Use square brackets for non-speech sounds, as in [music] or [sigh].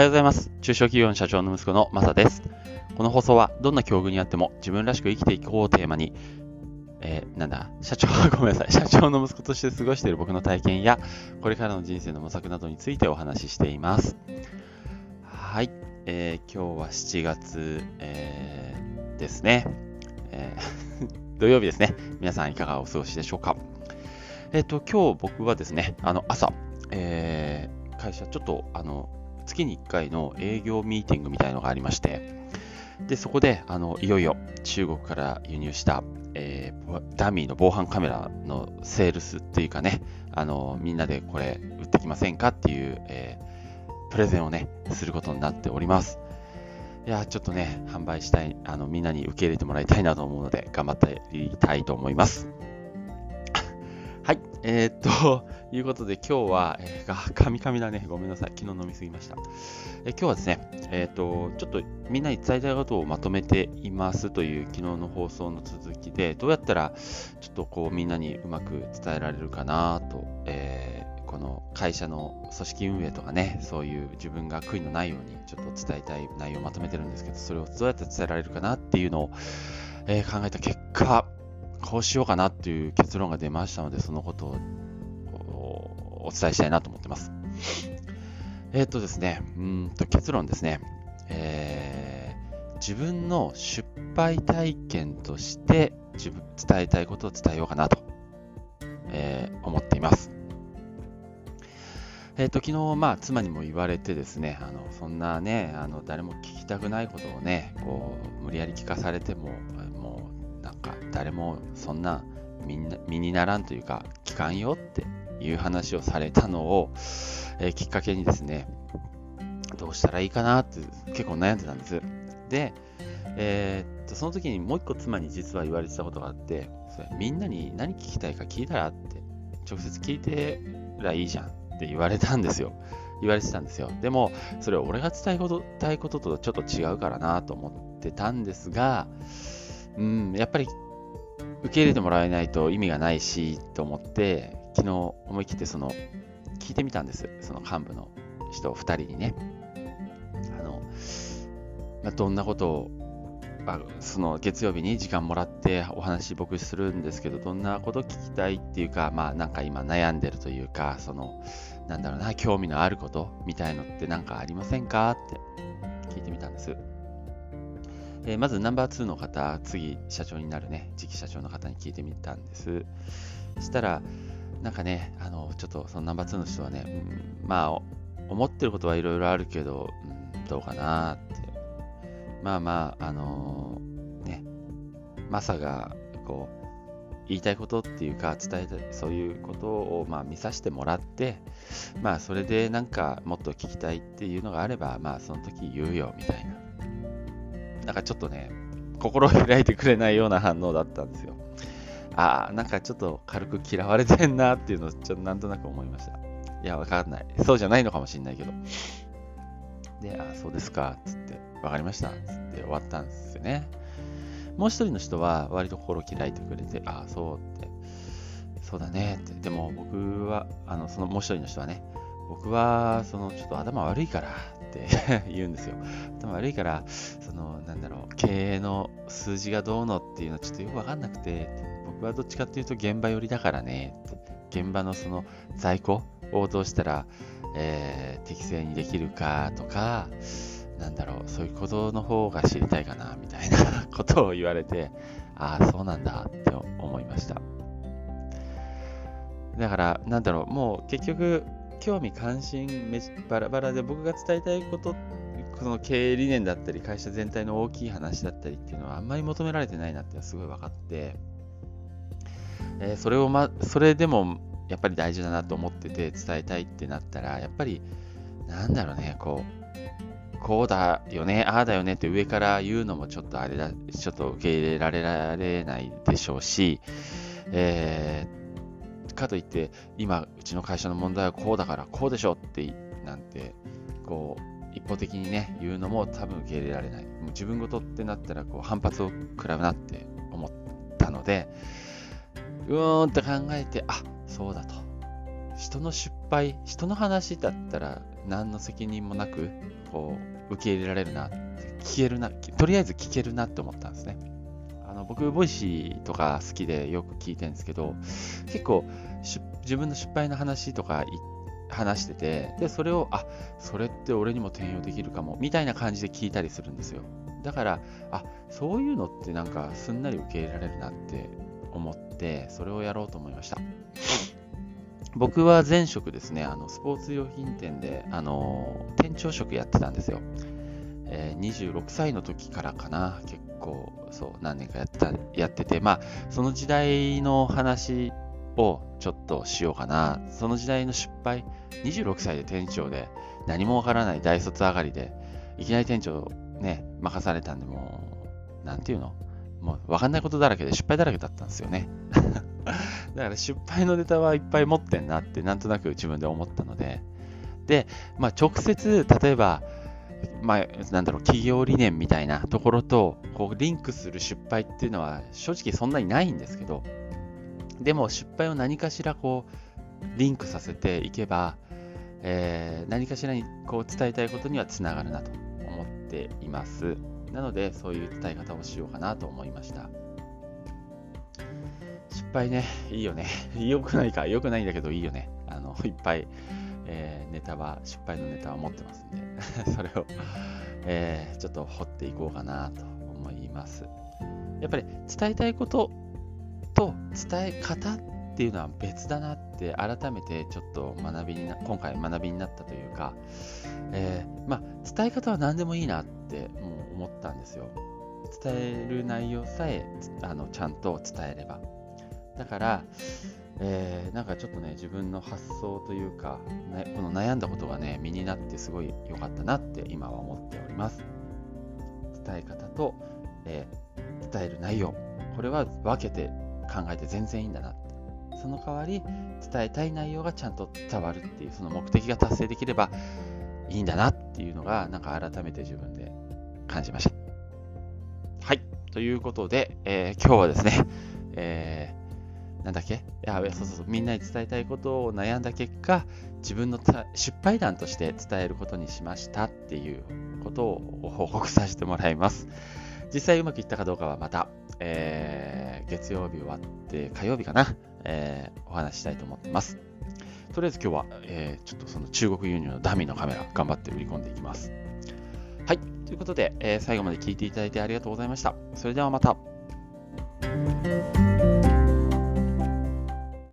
はようございます。中小企業の社長の息子のマサです。この放送は、どんな境遇にあっても自分らしく生きていこうをテーマに、えー、なんだ、社長、[laughs] ごめんなさい。社長の息子として過ごしている僕の体験や、これからの人生の模索などについてお話ししています。はい。えー、今日は7月、えー、ですね。えー [laughs] 土曜日ですね。皆さんいかがお過ごしでしょうか。えっ、と、今日僕はですね、あの、朝、えー、会社、ちょっと、あの、月に1回の営業ミーティングみたいのがありまして、で、そこで、あの、いよいよ中国から輸入した、えーダミーの防犯カメラのセールスっていうかね、あの、みんなでこれ売ってきませんかっていう、えープレゼンをね、することになっております。いや、ちょっとね、販売したい、あの、みんなに受け入れてもらいたいなと思うので、頑張っていきたいと思います。はい。えー、っと、いうことで今日は、えー、カミカミだね。ごめんなさい。昨日飲みすぎました。え今日はですね、えーっと、ちょっとみんなに伝えたいことをまとめていますという昨日の放送の続きで、どうやったらちょっとこうみんなにうまく伝えられるかなと、えーこの会社の組織運営とかね、そういう自分が悔いのないようにちょっと伝えたい内容をまとめてるんですけど、それをどうやって伝えられるかなっていうのを、えー考えた結果、こうしようかなっていう結論が出ましたので、そのことをお伝えしたいなと思ってます。えーっとですね、うんと結論ですね、えー自分の失敗体験として自分伝えたいことを伝えようかなと、えー思っています。えーっと昨日、まあ、妻にも言われてですね、あのそんなね、あの誰も聞きたくないことをね、こう無理やり聞かされても、もうなんか誰もそんなみんな身にならんというか、聞かんよっていう話をされたのを、えーきっかけにですね、どうしたらいいかなって結構悩んでたんです。で、えーっと、その時にもう一個妻に実は言われてたことがあって、それみんなに何聞きたいか聞いたらって、直接聞いてらいいじゃんって言われたんですよ。言われてたんですよ。でも、それは俺が伝えたいこととちょっと違うからなと思ってたんですが、うん、やっぱり受け入れてもらえないと意味がないしと思って、昨日思い切ってその聞いてみたんです。その幹部の人2人にね。あの、まあ、どんなことをあその月曜日に時間もらってお話僕するんですけど、どんなこと聞きたいっていうか、まあなんか今悩んでるというか、その、なんだろうな、興味のあることみたいのってなんかありませんか？って聞いてみたんです。えーまずナンバー2の方、次社長になるね、次期社長の方に聞いてみたんです。したら、なんかね、あの、ちょっとそのナンバー2の人はね、うんまあ、思ってることはいろいろあるけど、うんどうかなって。まあまあ、あのーね、マサが、こう、言いたいことっていうか、伝えたい、そういうことを、まあ、見させてもらって、まあ、それでなんか、もっと聞きたいっていうのがあれば、まあ、その時言うよ、みたいな。なんかちょっとね、心を開いてくれないような反応だったんですよ。ああ、なんかちょっと軽く嫌われてんなっていうのをちょっとなんとなく思いました。いや、わかんない。そうじゃないのかもしれないけど。で、ああ、そうですか、つって、わかりました、つって終わったんですよね。もう一人の人は割と心を開いてくれて、ああ、そうって、そうだねって。でも僕は、あの、そのもう一人の人はね、僕は、その、ちょっと頭悪いからって [laughs] 言うんですよ。頭悪いから、その、なんだろう、経営の数字がどうのっていうのちょっとよくわかんなくて、はどっちかっていうと現場寄りだからね、現場のその在庫をどうしたら、えー適正にできるかとか、なんだろう、そういうことの方が知りたいかな、みたいなことを言われて、ああ、そうなんだって思いました。だから、なんだろう、もう結局、興味関心めバラバラで僕が伝えたいこと、この経営理念だったり、会社全体の大きい話だったりっていうのはあんまり求められてないなってすごい分かって、えーそれをま、それでもやっぱり大事だなと思ってて伝えたいってなったら、やっぱり、なんだろうね、こう、こうだよね、ああだよねって上から言うのもちょっとあれだ、ちょっと受け入れられられないでしょうし、えーかといって、今、うちの会社の問題はこうだから、こうでしょって、なんて、こう、一方的にね、言うのも多分受け入れられない。もう自分ごとってなったら、こう、反発を食らうなって思ったので、うーんって考えて、あ、そうだと。人の失敗人の話だったら何の責任もなくこう受け入れられるな聞けるなとりあえず聞けるなって思ったんですねあの僕ボイシーとか好きでよく聞いてるんですけど結構自分の失敗の話とか話しててでそれをあそれって俺にも転用できるかもみたいな感じで聞いたりするんですよだからあそういうのってなんかすんなり受け入れられるなって思ってそれをやろうと思いました。僕は前職ですねあのスポーツ用品店であの店長職やってたんですよ、えー、26歳の時からかな結構そう何年かやってたやっててまあその時代の話をちょっとしようかな。その時代の失敗26歳で店長で何もわからない大卒上がりでいきなり店長ね任されたんでもう何て言うの？もう分かんないことだらけで失敗だらけだったんですよね。[laughs] だから失敗のネタはいっぱい持ってんなってなんとなく自分で思ったので、で、まあ、直接、例えば、まあ、なんだろう、企業理念みたいなところと、こう、リンクする失敗っていうのは、正直そんなにないんですけど、でも失敗を何かしらこう、リンクさせていけば、えー、何かしらにこう伝えたいことにはつながるなと思っています。なので、そういう伝え方をしようかなと思いました。失敗ね、いいよね。[laughs] 良くないか、良くないんだけどいいよね。あの、いっぱい、えー、ネタは、失敗のネタは持ってますんで、[laughs] それを、えー、ちょっと掘っていこうかなと思います。やっぱり伝えたいことと伝え方っていうのは別だなって改めてちょっと学びにな今回学びになったというか、えー、まあ、伝え方は何でもいいなってってもう思ったんですよ。伝える内容さえあのちゃんと伝えれば。だから、えー、なんかちょっとね、自分の発想というか、ね、この悩んだことがね、身になってすごい良かったなって今は思っております。伝え方と、えー、伝える内容、これは分けて考えて全然いいんだな。その代わり、伝えたい内容がちゃんと伝わるっていう、その目的が達成できればいいんだなっていうのが、なんか改めて自分で感じました。はい。ということで、えー、今日はですね、えーなんだっけ？いやそうそうそう。みんなに伝えたいことを悩んだ結果自分の失敗談として伝えることにしましたっていうことを報告させてもらいます。実際うまくいったかどうかはまた、えー、月曜日終わって火曜日かな、えー、お話ししたいと思ってます。とりあえず今日は、えー、ちょっとその中国輸入のダミーのカメラ頑張って売り込んでいきますことで、え最後まで聞いていただいてありがとうございました。それではまた。